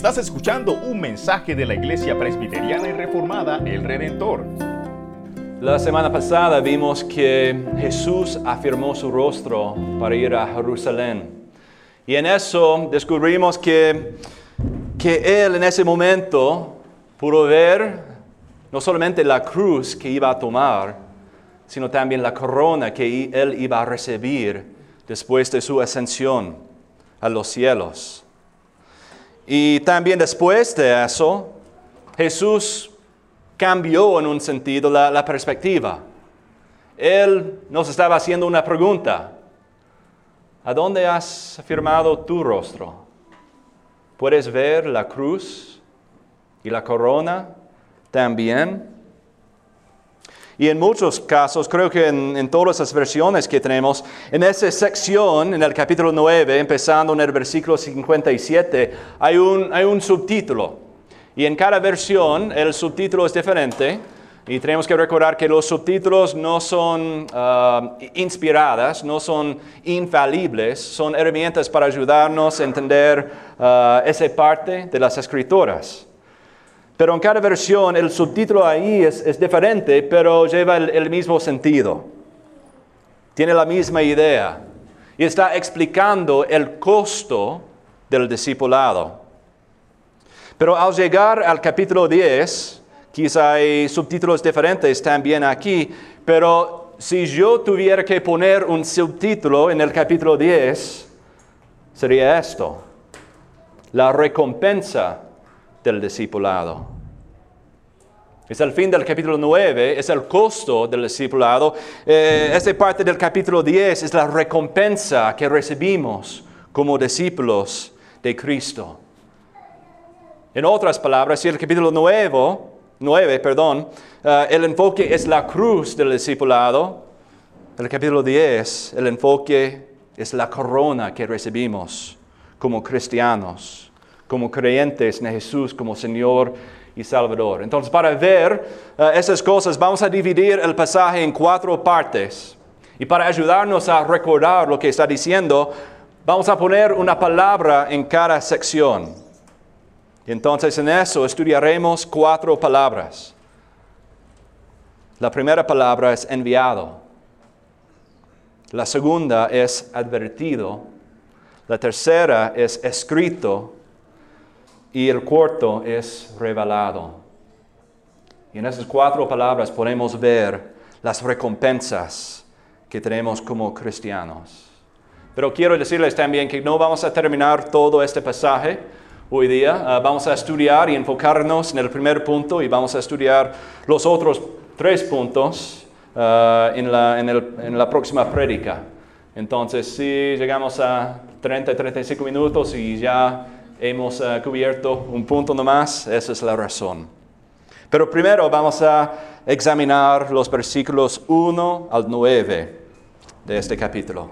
Estás escuchando un mensaje de la Iglesia Presbiteriana y Reformada El Redentor. La semana pasada vimos que Jesús afirmó su rostro para ir a Jerusalén. Y en eso descubrimos que, que Él en ese momento pudo ver no solamente la cruz que iba a tomar, sino también la corona que Él iba a recibir después de su ascensión a los cielos. Y también después de eso, Jesús cambió en un sentido la, perspectiva. Él nos estaba haciendo una pregunta. ¿A dónde has afirmado tu rostro? ¿Puedes ver la cruz y la corona también? Y en muchos casos, creo que en, todas las versiones que tenemos, en esa sección, en el capítulo 9, empezando en el versículo 57, hay un, hay un subtítulo. Y en cada versión el subtítulo es diferente. Y tenemos que recordar que los subtítulos no son uh, inspiradas, no son infalibles, son herramientas para ayudarnos a entender uh, esa parte de las escrituras. Pero en cada versión el subtítulo ahí es, diferente, pero lleva el, mismo sentido. Tiene la misma idea. Y está explicando el costo del discipulado. Pero al llegar al capítulo 10, quizá hay subtítulos diferentes también aquí, pero si yo tuviera que poner un subtítulo en el capítulo 10, sería esto, la recompensa del discipulado. Es el fin del capítulo 9, es el costo del discipulado. Eh, esta parte del capítulo 10 es la recompensa que recibimos como discípulos de Cristo. En otras palabras, si el capítulo 9, 9 perdón, eh, el enfoque es la cruz del discipulado, el capítulo 10, el enfoque es la corona que recibimos como cristianos, como creyentes en Jesús como Señor y Salvador. Entonces, para ver eh, esas cosas, vamos a dividir el pasaje en cuatro partes. Y para ayudarnos a recordar lo que está diciendo, vamos a poner una palabra en cada sección. Y entonces en eso estudiaremos cuatro palabras. La primera palabra es enviado. La segunda es advertido. La tercera es escrito y el cuarto es revelado. Y en esas cuatro palabras podemos ver las recompensas que tenemos como cristianos. Pero quiero decirles también que no vamos a terminar todo este pasaje hoy día. Ah, vamos a estudiar y enfocarnos en el primer punto y vamos a estudiar los otros tres puntos ah, en, la, en la próxima prédica. Entonces, si llegamos a 30, 35 minutos y ya hemos eh, cubierto un punto nomás, esa es la razón. Pero primero vamos a examinar los versículos 1 al 9 de este capítulo.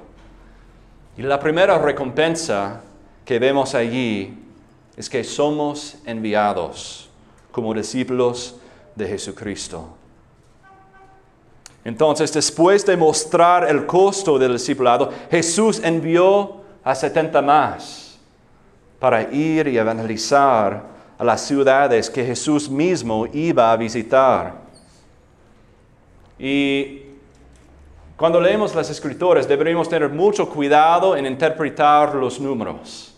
Y la primera recompensa que vemos allí es que somos enviados como discípulos de Jesucristo. Entonces, después de mostrar el costo del discipulado, Jesús envió a 70 más para ir y evangelizar a las ciudades que Jesús mismo iba a visitar. Y cuando leemos las escrituras deberíamos tener mucho cuidado en interpretar los números.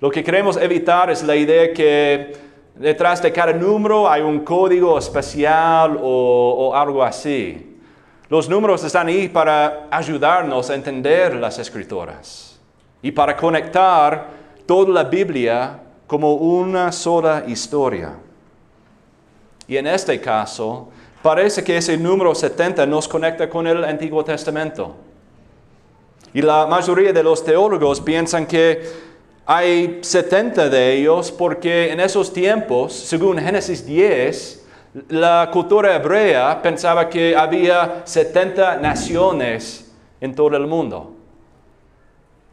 Lo que queremos evitar es la idea que detrás de cada número hay un código especial o, o algo así. Los números están ahí para ayudarnos a entender las escrituras y para conectar toda la Biblia como una sola historia. Y en este caso, parece que ese número 70 nos conecta con el Antiguo Testamento. Y la mayoría de los teólogos piensan que hay 70 de ellos porque en esos tiempos, según Génesis 10, la cultura hebrea pensaba que había 70 naciones en todo el mundo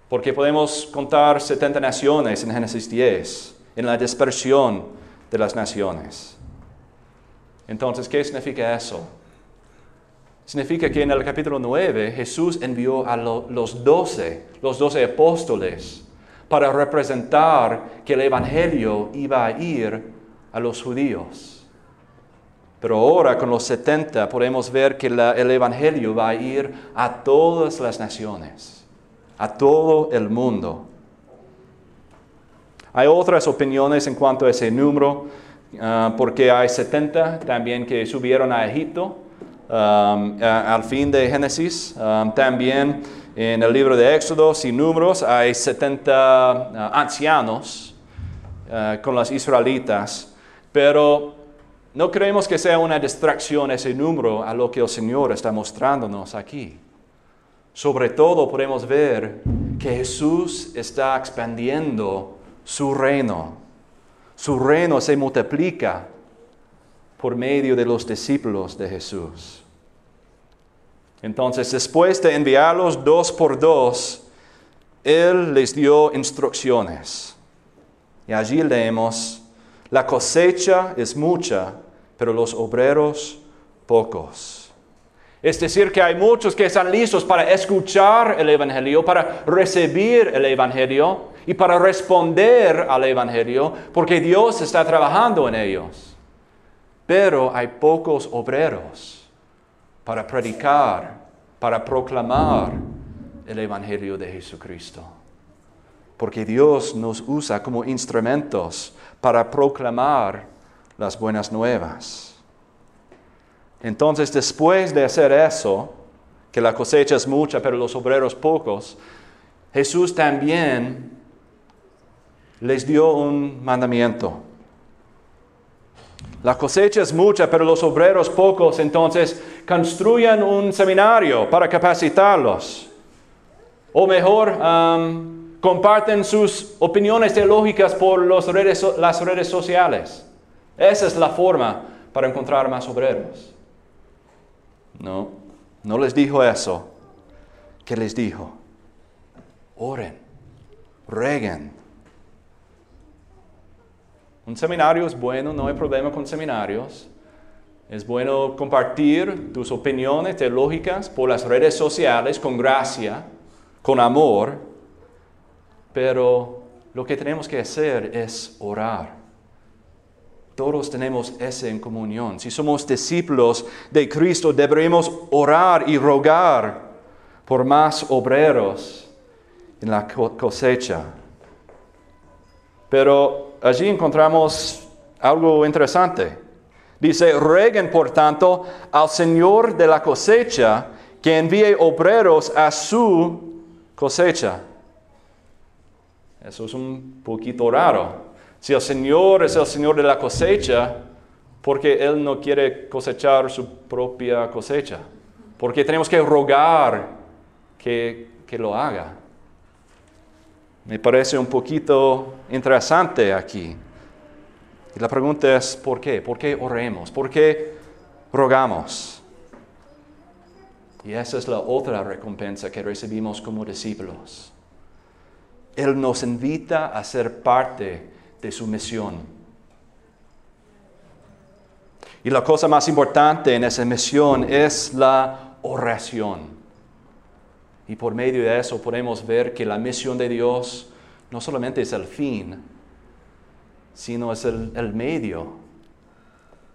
porque podemos contar 70 naciones en Génesis 10, en la dispersión de las naciones. Entonces, ¿qué significa eso? Significa que en el capítulo 9 Jesús envió a los doce, los doce apóstoles, para representar que el Evangelio iba a ir a los judíos. Pero ahora con los 70 podemos ver que el Evangelio va a ir a todas las naciones, a todo el mundo. Hay otras opiniones en cuanto a ese número, ah, porque hay 70 también que subieron a Egipto um, al fin de Génesis. Um, también en el libro de Éxodos y Números hay 70 ah, ancianos ah, con los israelitas, pero no creemos que sea una distracción ese número a lo que el Señor está mostrándonos aquí. Sobre todo podemos ver que Jesús está expandiendo su reino. Su reino se multiplica por medio de los discípulos de Jesús. Entonces, después de enviarlos dos por dos, Él les dio instrucciones. Y allí leemos, la cosecha es mucha, pero los obreros pocos. Es decir, que hay muchos que están listos para escuchar el Evangelio, para recibir el Evangelio y para responder al Evangelio, porque Dios está trabajando en ellos. Pero hay pocos obreros para predicar, para proclamar el Evangelio de Jesucristo. Porque Dios nos usa como instrumentos para proclamar las buenas nuevas. Entonces, después de hacer eso, que la cosecha es mucha, pero los obreros pocos, Jesús también les dio un mandamiento. La cosecha es mucha, pero los obreros pocos, entonces construyan un seminario para capacitarlos. O mejor, comparten sus opiniones teológicas por las redes sociales. Esa es la forma para encontrar más obreros. No, no les dijo eso. ¿Qué les dijo? Oren, reguen, un seminario es bueno, no hay problema con seminarios. Es bueno compartir tus opiniones teológicas por las redes sociales con gracia, con amor, pero lo que tenemos que hacer es orar. Todos tenemos ese en comunión. Si somos discípulos de Cristo, deberemos orar y rogar por más obreros en la cosecha. Pero allí encontramos algo interesante. Dice, reguen por tanto al Señor de la cosecha que envíe obreros a su cosecha. Eso es un poquito raro. Si el Señor es el Señor de la cosecha, ¿por qué Él no quiere cosechar su propia cosecha? Porque tenemos que rogar que, que lo haga. Me parece un poquito interesante aquí. Y la pregunta es, ¿por qué? ¿Por qué oremos? ¿Por qué rogamos? Y esa es la otra recompensa que recibimos como discípulos. Él nos invita a ser parte de su misión. Y la cosa más importante en esa misión es la oración. Y por medio de eso podemos ver que la misión de Dios no solamente es el fin, sino es el, medio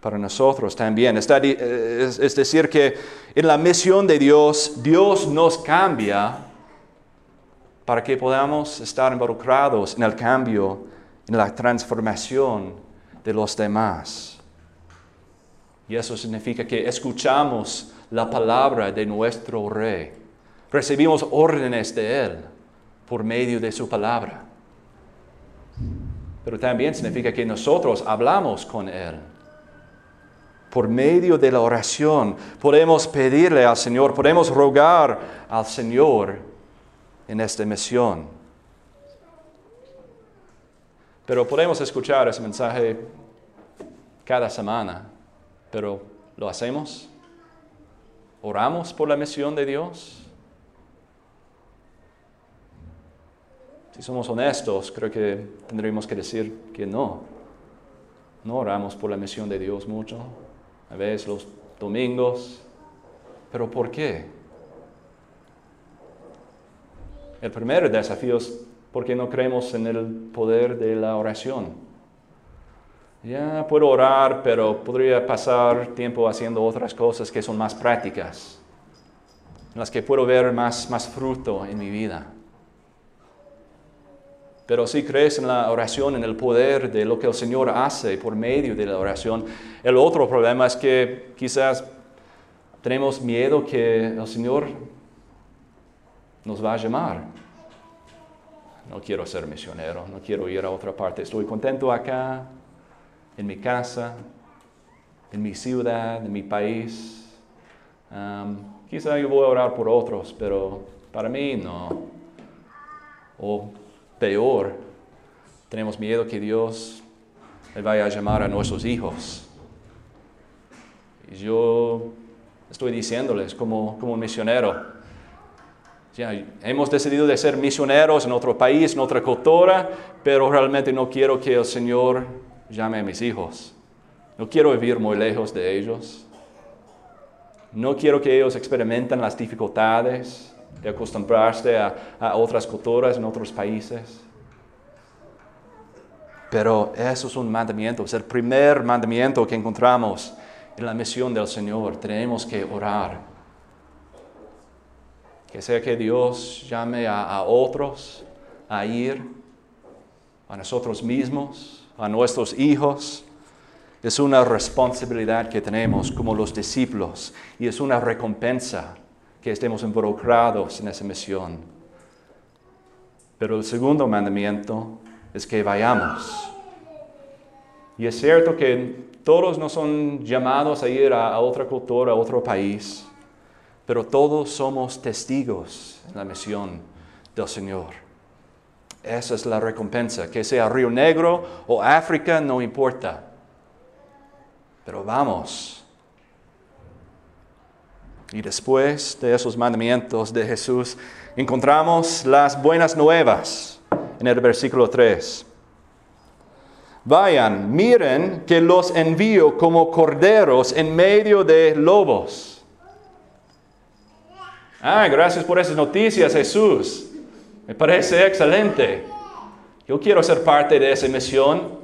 para nosotros también. es, es decir, que en la misión de Dios, Dios nos cambia para que podamos estar involucrados en el cambio, en la transformación de los demás. Y eso significa que escuchamos la palabra de nuestro Rey recibimos órdenes de Él por medio de su palabra. Pero también significa que nosotros hablamos con Él. Por medio de la oración podemos pedirle al Señor, podemos rogar al Señor en esta misión. Pero podemos escuchar ese mensaje cada semana, pero ¿lo hacemos? ¿Oramos por la misión de Dios? Si somos honestos, creo que tendríamos que decir que no. No oramos por la misión de Dios mucho, a veces los domingos. ¿Pero por qué? El primer desafío es porque no creemos en el poder de la oración. Ya puedo orar, pero podría pasar tiempo haciendo otras cosas que son más prácticas, en las que puedo ver más, más fruto en mi vida. Pero si crees en la oración, en el poder de lo que el Señor hace por medio de la oración, el otro problema es que quizás tenemos miedo que el Señor nos va a llamar. No quiero ser misionero, no quiero ir a otra parte, estoy contento acá, en mi casa, en mi ciudad, en mi país. quizá yo voy a orar por otros, pero para mí no. O peor, tenemos miedo que Dios vaya a llamar a nuestros hijos. Y yo estoy diciéndoles como, como un misionero, ya, hemos decidido de ser misioneros en otro país, en otra cultura, pero realmente no quiero que el Señor llame a mis hijos. No quiero vivir muy lejos de ellos. No quiero que ellos experimenten las dificultades de acostumbrarse a, a otras culturas en otros países. Pero eso es un mandamiento, es el primer mandamiento que encontramos en la misión del Señor. Tenemos que orar. Que sea que Dios llame a, otros a ir, a nosotros mismos, a nuestros hijos. Es una responsabilidad que tenemos como los discípulos y es una recompensa que estemos involucrados en esa misión. Pero el segundo mandamiento es que vayamos. Y es cierto que todos no son llamados a ir a, otra cultura, a otro país, pero todos somos testigos en la misión del Señor. Esa es la recompensa, que sea Río Negro o África, no importa. Pero vamos, y después de esos mandamientos de Jesús, encontramos las buenas nuevas en el versículo 3. Vayan, miren que los envío como corderos en medio de lobos. Ah, gracias por esas noticias, Jesús. Me parece excelente. Yo quiero ser parte de esa misión.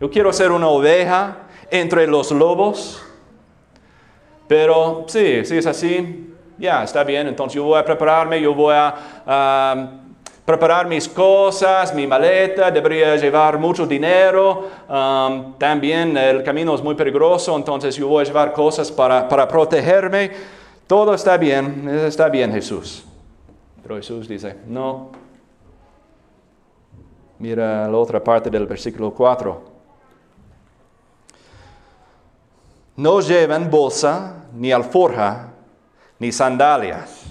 Yo quiero ser una oveja entre los lobos. Pero sí, sí es así, ya, está bien, entonces yo voy a prepararme, yo voy a preparar mis cosas, mi maleta, debería llevar mucho dinero, también el camino es muy peligroso, entonces yo voy a llevar cosas para, para protegerme. Todo está bien, está bien Jesús. Pero Jesús dice, no. Mira la otra parte del versículo 4. No llevan bolsa, ni alforja, ni sandalias.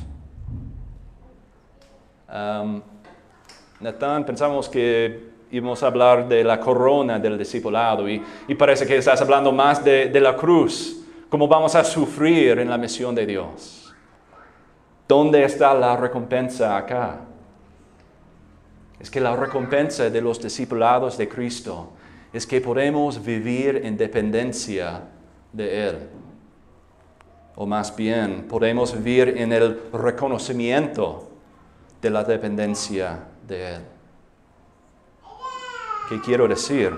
Um, Natán, pensamos que íbamos a hablar de la corona del discipulado y, parece que estás hablando más de, de la cruz, cómo vamos a sufrir en la misión de Dios. ¿Dónde está la recompensa acá? Es que la recompensa de los discipulados de Cristo es que podemos vivir en dependencia de Él. O más bien, podemos vivir en el reconocimiento de la dependencia de Él. ¿Qué quiero decir?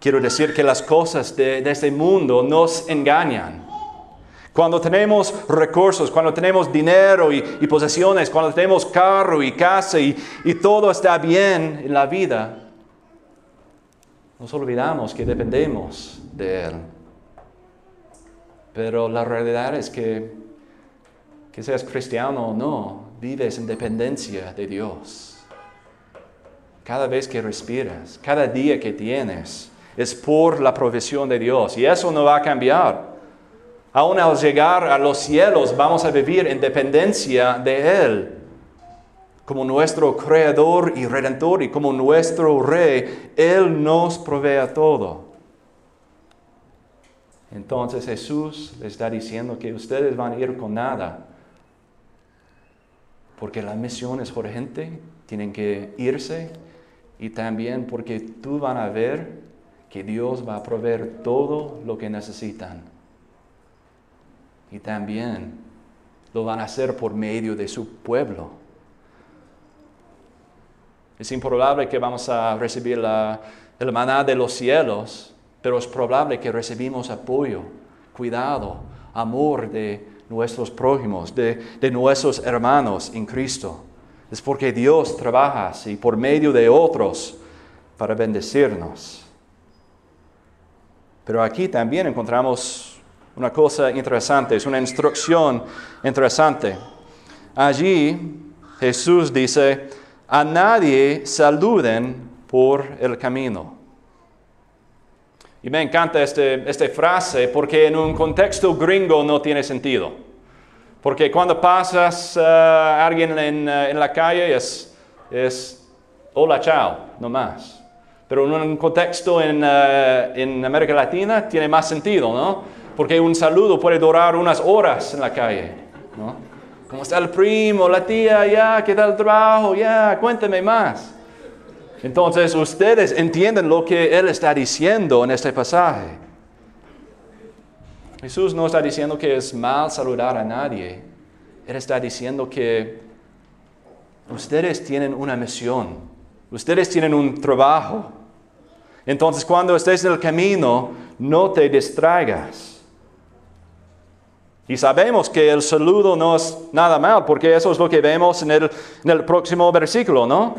Quiero decir que las cosas de, este mundo nos engañan. Cuando tenemos recursos, cuando tenemos dinero y, posesiones, cuando tenemos carro y casa y todo está bien en la vida, nos olvidamos que dependemos de Él. Pero la realidad es que, que seas cristiano o no, vives en dependencia de Dios. Cada vez que respiras, cada día que tienes, es por la provisión de Dios. Y eso no va a cambiar. Aún al llegar a los cielos vamos a vivir en dependencia de Él. Como nuestro creador y redentor y como nuestro rey, Él nos provee todo. Entonces Jesús les está diciendo que ustedes van a ir con nada. Porque la misión es urgente, tienen que irse y también porque tú van a ver que Dios va a proveer todo lo que necesitan. Y también lo van a hacer por medio de su pueblo. Es improbable que vamos a recibir la, el maná de los cielos, pero es probable que recibimos apoyo, cuidado, amor de nuestros prójimos, de, de nuestros hermanos en Cristo. Es porque Dios trabaja así por medio de otros para bendecirnos. Pero aquí también encontramos una cosa interesante, es una instrucción interesante. Allí Jesús dice, a nadie saluden por el camino. Y me encanta este, esta frase porque en un contexto gringo no tiene sentido. Porque cuando pasas a alguien en, eh, en, la calle es, es hola, chao, no más. Pero en un contexto en, uh, en América Latina tiene más sentido, ¿no? Porque un saludo puede durar unas horas en la calle, ¿no? ¿Cómo está el primo, la tía? Ya, ¿qué tal el trabajo? Ya, cuénteme más. Entonces ustedes entienden lo que Él está diciendo en este pasaje. Jesús no está diciendo que es mal saludar a nadie. Él está diciendo que ustedes tienen una misión. Ustedes tienen un trabajo. Entonces cuando estés en el camino, no te distraigas. Y sabemos que el saludo no es nada mal, porque eso es lo que vemos en el, próximo versículo, ¿no?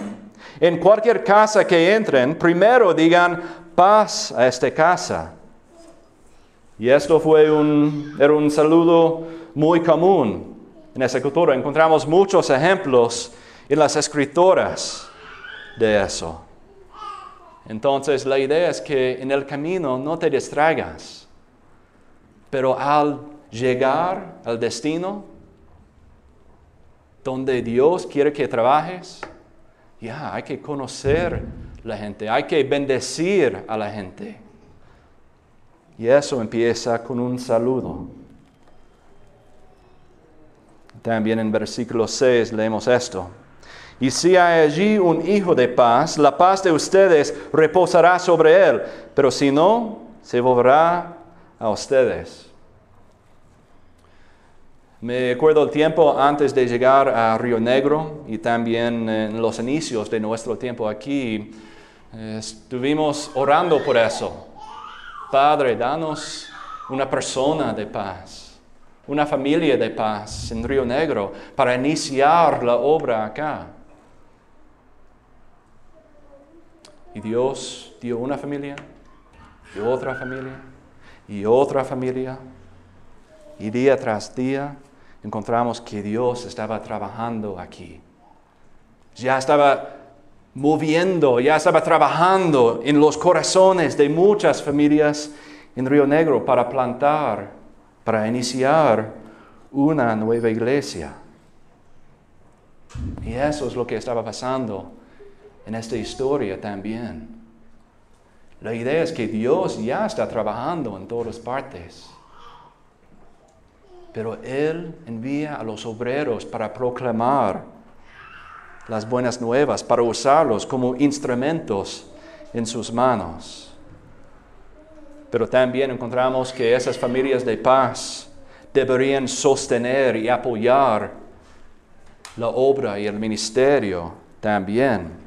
En cualquier casa que entren, primero digan paz a esta casa. Y esto fue un, era un saludo muy común en esa cultura. Encontramos muchos ejemplos en las escritoras de eso. Entonces la idea es que en el camino no te distraigas, pero al llegar al destino donde Dios quiere que trabajes, ya hay que conocer la gente, hay que bendecir a la gente. Y eso empieza con un saludo. También en versículo 6 leemos esto. Y si hay allí un hijo de paz, la paz de ustedes reposará sobre él, pero si no, se volverá a ustedes. Me acuerdo el tiempo antes de llegar a Río Negro y también en los inicios de nuestro tiempo aquí, estuvimos orando por eso. Padre, danos una persona de paz, una familia de paz en Río Negro para iniciar la obra acá. Y Dios dio una familia, y otra familia, y otra familia, y día tras día encontramos que Dios estaba trabajando aquí. Ya estaba moviendo, ya estaba trabajando en los corazones de muchas familias en Río Negro para plantar, para iniciar una nueva iglesia. Y eso es lo que estaba pasando en esta historia también. La idea es que Dios ya está trabajando en todas partes pero Él envía a los obreros para proclamar las buenas nuevas, para usarlos como instrumentos en sus manos. Pero también encontramos que esas familias de paz deberían sostener y apoyar la obra y el ministerio también.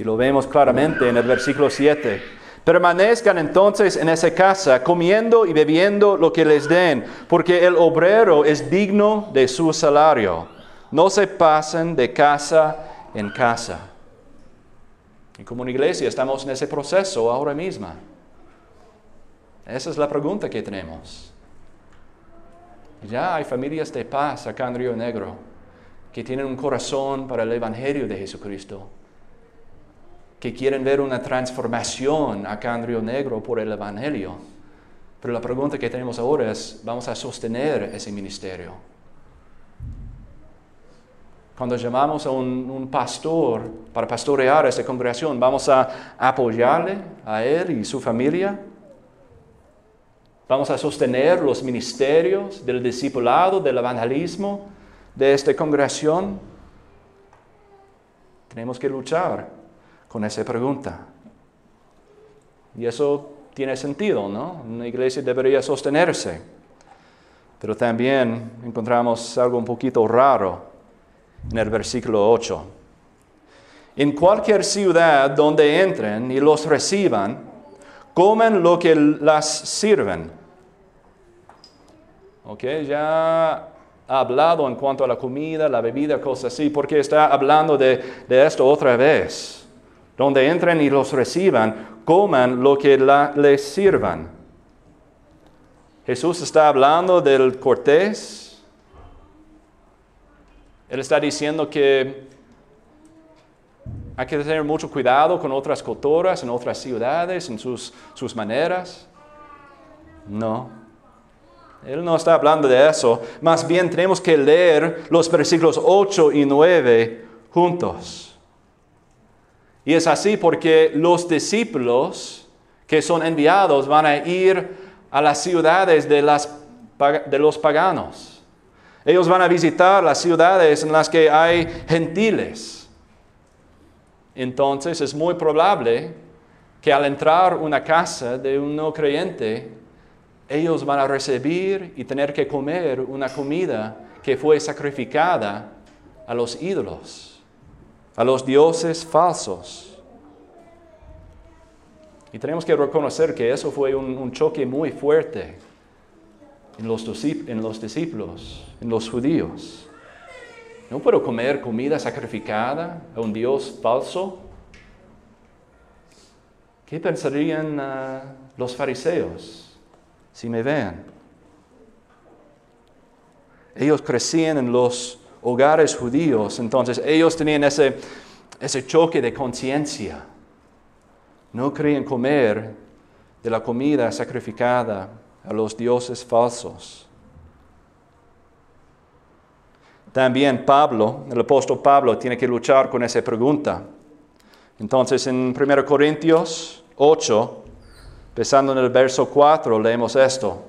Y lo vemos claramente en el versículo 7. Permanezcan entonces en esa casa, comiendo y bebiendo lo que les den, porque el obrero es digno de su salario. No se pasen de casa en casa. Y como una iglesia estamos en ese proceso ahora mismo. Esa es la pregunta que tenemos. Ya hay familias de paz acá en Río Negro que tienen un corazón para el Evangelio de Jesucristo que quieren ver una transformación acá en Río Negro por el Evangelio. Pero la pregunta que tenemos ahora es, ¿vamos a sostener ese ministerio? Cuando llamamos a un, pastor para pastorear esa congregación, ¿vamos a apoyarle a él y su familia? ¿Vamos a sostener los ministerios del discipulado, del evangelismo de esta congregación? Tenemos que luchar con esa pregunta. Y eso tiene sentido, ¿no? Una iglesia debería sostenerse. Pero también encontramos algo un poquito raro en el versículo 8. en cualquier ciudad donde entren y los reciban, comen lo que las sirven. Ok, ya ha hablado en cuanto a la comida, la bebida, cosas así, porque está hablando de, esto otra vez. Donde entren y los reciban, coman lo que les sirvan. Jesús está hablando del cortés. Él está diciendo que hay que tener mucho cuidado con otras culturas, en otras ciudades, en sus, sus maneras. No. Él no está hablando de eso. Más bien tenemos que leer los versículos 8 y 9 juntos. Y es así porque los discípulos que son enviados van a ir a las ciudades de, los paganos. Ellos van a visitar las ciudades en las que hay gentiles entonces es muy probable que al entrar una casa de un no creyente, ellos van a recibir y tener que comer una comida que fue sacrificada a los ídolos, a los dioses falsos. Y tenemos que reconocer que eso fue un, choque muy fuerte en los, discípulos, en los judíos. No puedo comer comida sacrificada a un Dios falso. ¿Qué pensarían ah, los fariseos si me ven? Ellos crecían en los hogares judíos, entonces ellos tenían ese, ese choque de conciencia. No querían comer de la comida sacrificada a los dioses falsos. También Pablo, el apóstol Pablo, tiene que luchar con esa pregunta. Entonces en 1 Corintios 8, empezando en el verso 4, leemos esto.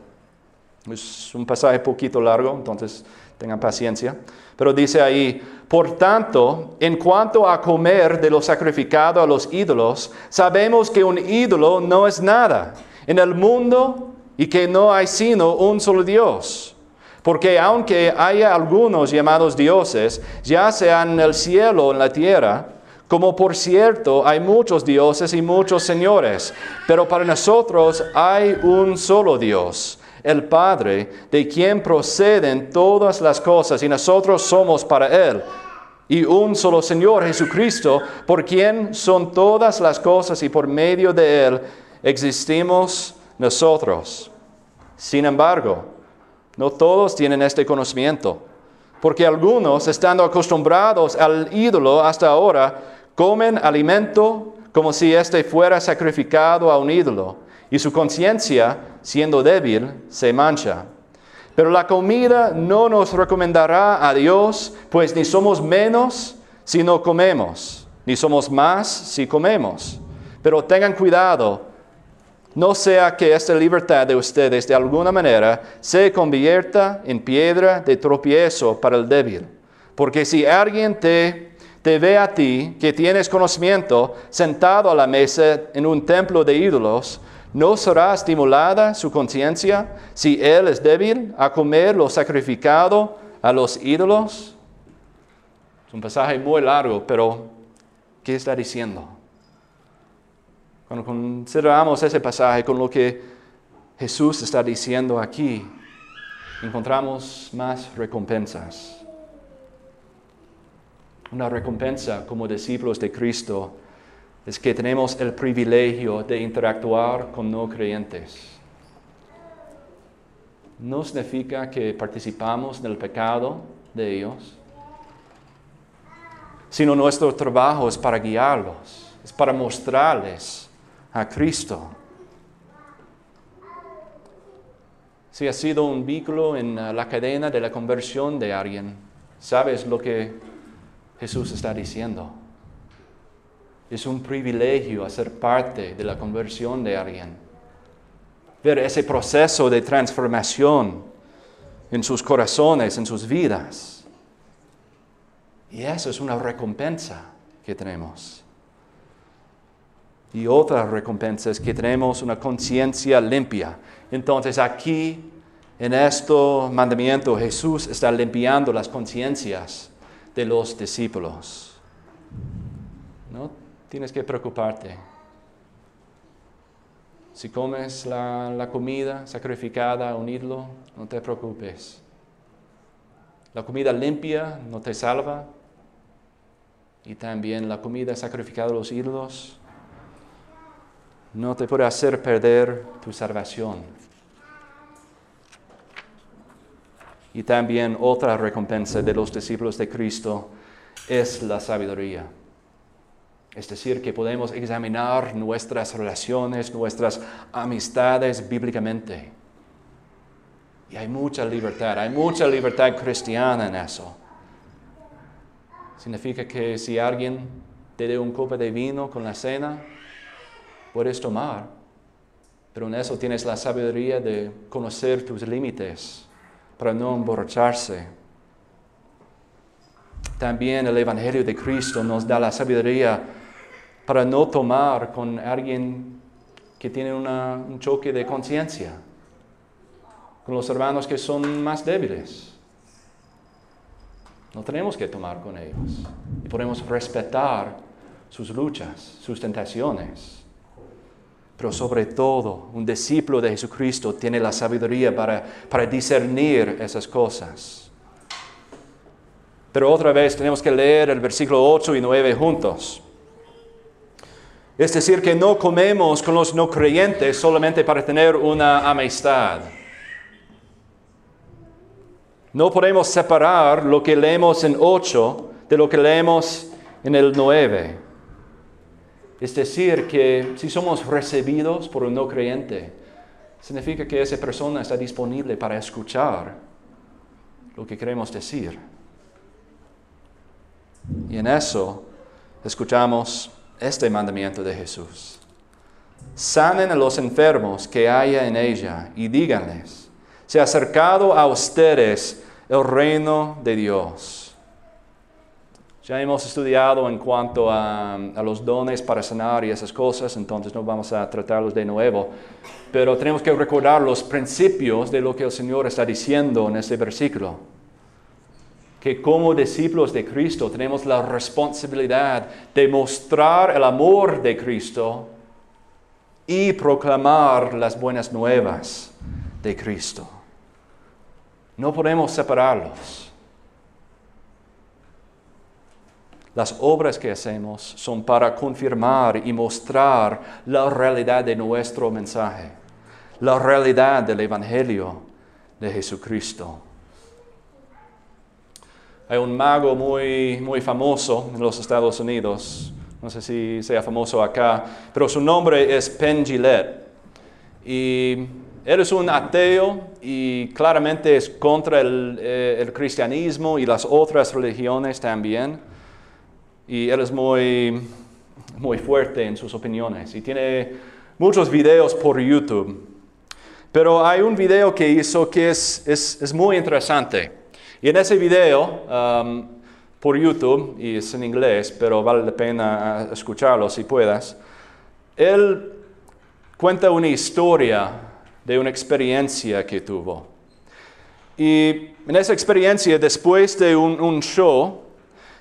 Es un pasaje poquito largo, entonces tengan paciencia. Pero dice ahí, por tanto, en cuanto a comer de lo sacrificado a los ídolos, sabemos que un ídolo no es nada en el mundo y que no hay sino un solo Dios. Porque aunque haya algunos llamados dioses, ya sean en el cielo o en la tierra, como por cierto hay muchos dioses y muchos señores, pero para nosotros hay un solo Dios, el Padre, de quien proceden todas las cosas y nosotros somos para Él. Y un solo Señor Jesucristo, por quien son todas las cosas y por medio de Él existimos nosotros. Sin embargo, no todos tienen este conocimiento, porque algunos, estando acostumbrados al ídolo hasta ahora, comen alimento como si éste fuera sacrificado a un ídolo, y su conciencia, siendo débil, se mancha. Pero la comida no nos recomendará a Dios, pues ni somos menos si no comemos, ni somos más si comemos. Pero tengan cuidado no sea que esta libertad de ustedes de alguna manera se convierta en piedra de tropiezo para el débil. Porque si alguien te, te ve a ti, que tienes conocimiento, sentado a la mesa en un templo de ídolos, ¿no será estimulada su conciencia si él es débil a comer lo sacrificado a los ídolos? Es un pasaje muy largo, pero ¿qué está diciendo? Cuando consideramos ese pasaje con lo que Jesús está diciendo aquí, encontramos más recompensas. Una recompensa como discípulos de Cristo es que tenemos el privilegio de interactuar con no creyentes. No significa que participamos en el pecado de ellos, sino nuestro trabajo es para guiarlos, es para mostrarles a Cristo. Si has sido un vínculo en uh, la cadena de la conversión de alguien, sabes lo que Jesús está diciendo. Es un privilegio hacer parte de la conversión de alguien. Ver ese proceso de transformación en sus corazones, en sus vidas. Y eso es una recompensa que tenemos. Y otra recompensa es que tenemos una conciencia limpia. Entonces aquí, en este mandamiento, Jesús está limpiando las conciencias de los discípulos. No tienes que preocuparte. Si comes la, la comida sacrificada a un ídolo, no te preocupes. La comida limpia no te salva. Y también la comida sacrificada a los ídolos no te puede hacer perder tu salvación. Y también otra recompensa de los discípulos de Cristo es la sabiduría. Es decir, que podemos examinar nuestras relaciones, nuestras amistades bíblicamente. Y hay mucha libertad, hay mucha libertad cristiana en eso. Significa que si alguien te da un copa de vino con la cena, puedes tomar, pero en eso tienes la sabiduría de conocer tus límites para no emborracharse. También el Evangelio de Cristo nos da la sabiduría para no tomar con alguien que tiene un choque de conciencia, con los hermanos que son más débiles. No tenemos que tomar con ellos. Y podemos respetar sus luchas, sus tentaciones. Pero sobre todo, un discípulo de Jesucristo tiene la sabiduría para, para discernir esas cosas. Pero otra vez tenemos que leer el versículo 8 y 9 juntos. Es decir, que no comemos con los no creyentes solamente para tener una amistad. No podemos separar lo que leemos en 8 de lo que leemos en el 9. Es decir, que si somos recibidos por un no creyente, significa que esa persona está disponible para escuchar lo que queremos decir. Y en eso escuchamos este mandamiento de Jesús. Sanen a los enfermos que haya en ella y díganles, se ha acercado a ustedes el reino de Dios. Ya hemos estudiado en cuanto a, los dones para sanar y esas cosas, entonces no vamos a tratarlos de nuevo, pero tenemos que recordar los principios de lo que el Señor está diciendo en este versículo. Que como discípulos de Cristo tenemos la responsabilidad de mostrar el amor de Cristo y proclamar las buenas nuevas de Cristo. No podemos separarlos. Las obras que hacemos son para confirmar y mostrar la realidad de nuestro mensaje, la realidad del Evangelio de Jesucristo. Hay un mago muy, muy famoso en los Estados Unidos, no sé si sea famoso acá, pero su nombre es Penn Gillette. Y él es un ateo y claramente es contra el, eh, el cristianismo y las otras religiones también y él es muy, muy fuerte en sus opiniones y tiene muchos videos por YouTube. Pero hay un video que hizo que es, es, es muy interesante. Y en ese video, um, por YouTube, y es en inglés, pero vale la pena escucharlo si puedas, él cuenta una historia de una experiencia que tuvo. Y en esa experiencia, después de un, un show,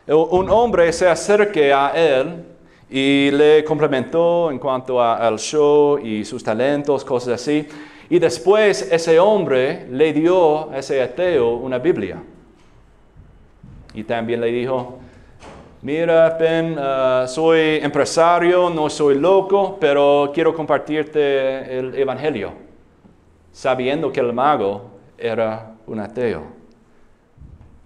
un hombre se acerque a él y le complementó en cuanto al show y sus talentos, cosas así. Y después ese hombre le dio a ese ateo una Biblia. Y también le dijo, mira, Ben, uh, soy empresario, no soy loco, pero quiero compartirte el Evangelio, sabiendo que el mago era un ateo.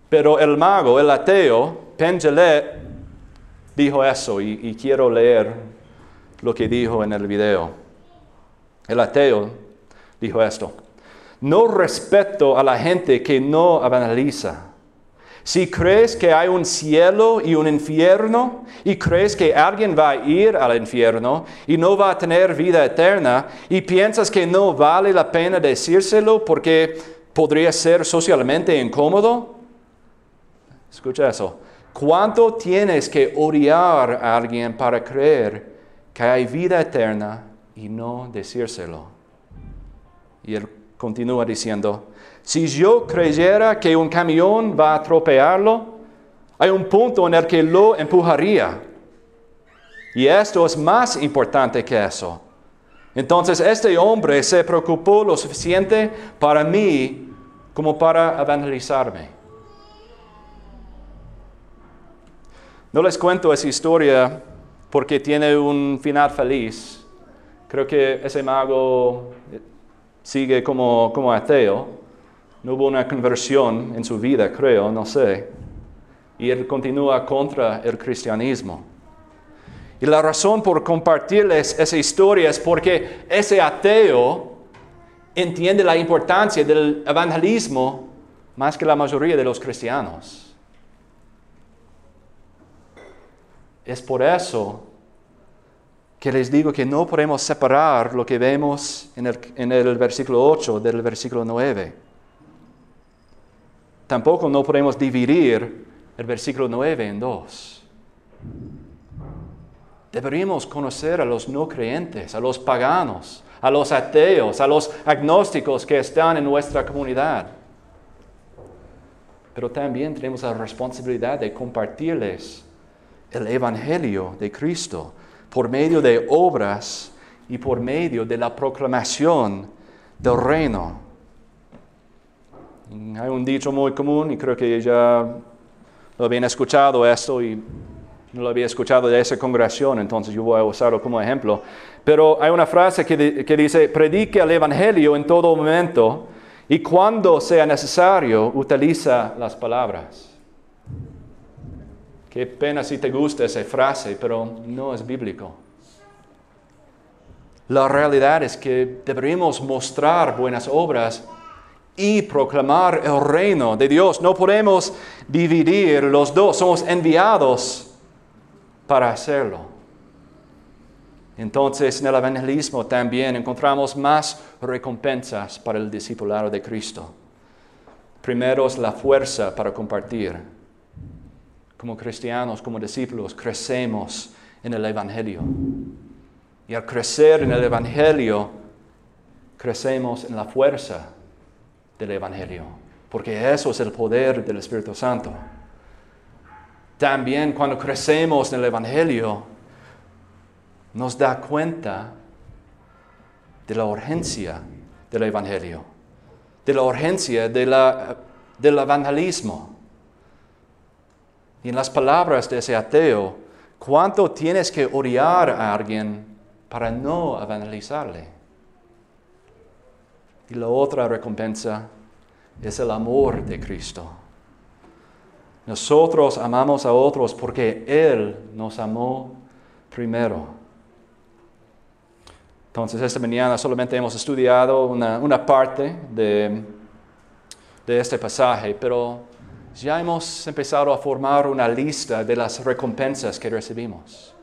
Pero el mago, el ateo, Pengelet dijo eso y, quiero leer lo que dijo en el video. El ateo dijo esto. No respeto a la gente que no analiza. Si crees que hay un cielo y un infierno y crees que alguien va a ir al infierno y no va a tener vida eterna y piensas que no vale la pena decírselo porque podría ser socialmente incómodo, escucha eso. ¿Cuánto tienes que odiar a alguien para creer que hay vida eterna y no decírselo? Y él continúa diciendo, si yo creyera que un camión va a atropellarlo, hay un punto en el que lo empujaría. Y esto es más importante que eso. Entonces este hombre se preocupó lo suficiente para mí como para evangelizarme. No les cuento esa historia porque tiene un final feliz. Creo que ese mago sigue como, como ateo. No hubo una conversión en su vida, creo, no sé. Y él continúa contra el cristianismo. Y la razón por compartirles esa historia es porque ese ateo entiende la importancia del evangelismo más que la mayoría de los cristianos. Es por eso que les digo que no podemos separar lo que vemos en el, en el, versículo 8 del versículo 9. Tampoco no podemos dividir el versículo 9 en dos. Deberíamos conocer a los no creyentes, a los paganos, a los ateos, a los agnósticos que están en nuestra comunidad. Pero también tenemos la responsabilidad de compartirles el Evangelio de Cristo por medio de obras y por medio de la proclamación del reino. Hay un dicho muy común y creo que ya lo habían escuchado esto y no lo había escuchado de esa congregación, entonces yo voy a usarlo como ejemplo. Pero hay una frase que, que dice, predique el Evangelio en todo momento y cuando sea necesario utiliza las palabras. Qué pena si te gusta esa frase, pero no es bíblico. La realidad es que deberíamos mostrar buenas obras y proclamar el reino de Dios. No podemos dividir los dos, somos enviados para hacerlo. Entonces en el evangelismo también encontramos más recompensas para el discipulado de Cristo. Primero es la fuerza para compartir. Como cristianos, como discípulos, crecemos en el Evangelio. Y al crecer en el Evangelio, crecemos en la fuerza del Evangelio, porque eso es el poder del Espíritu Santo. También cuando crecemos en el Evangelio, nos da cuenta de la urgencia del Evangelio, de la urgencia del evangelismo. Y en las palabras de ese ateo, ¿cuánto tienes que odiar a alguien para no evangelizarle? Y la otra recompensa es el amor de Cristo. Nosotros amamos a otros porque Él nos amó primero. Entonces, esta mañana solamente hemos estudiado una, parte de, este pasaje, pero ya hemos empezado a formar una lista de las recompensas que recibimos.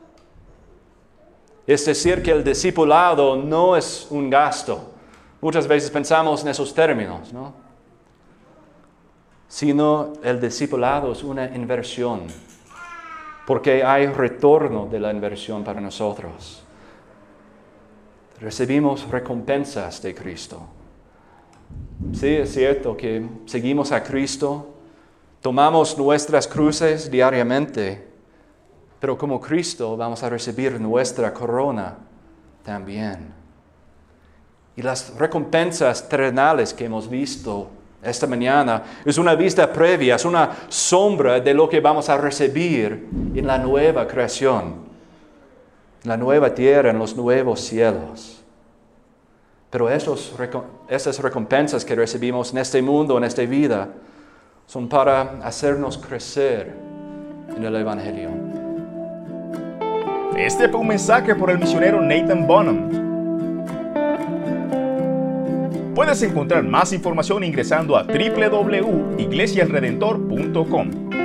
Es decir, que el discipulado no es un gasto. Muchas veces pensamos en esos términos, ¿no? sino el discipulado es una inversión, porque hay retorno de la inversión para nosotros. Recibimos recompensas de Cristo. Sí, es cierto que seguimos a Cristo, tomamos nuestras cruces diariamente, pero como Cristo vamos a recibir nuestra corona también. Y las recompensas terrenales que hemos visto esta mañana es una vista previa, es una sombra de lo que vamos a recibir en la nueva creación, en la nueva tierra, en los nuevos cielos. Pero esos, esas recompensas que recibimos en este mundo, en esta vida, son para hacernos crecer en el Evangelio. Este fue un mensaje por el misionero Nathan Bonham Puedes encontrar más información ingresando a www.iglesiasredentor.com.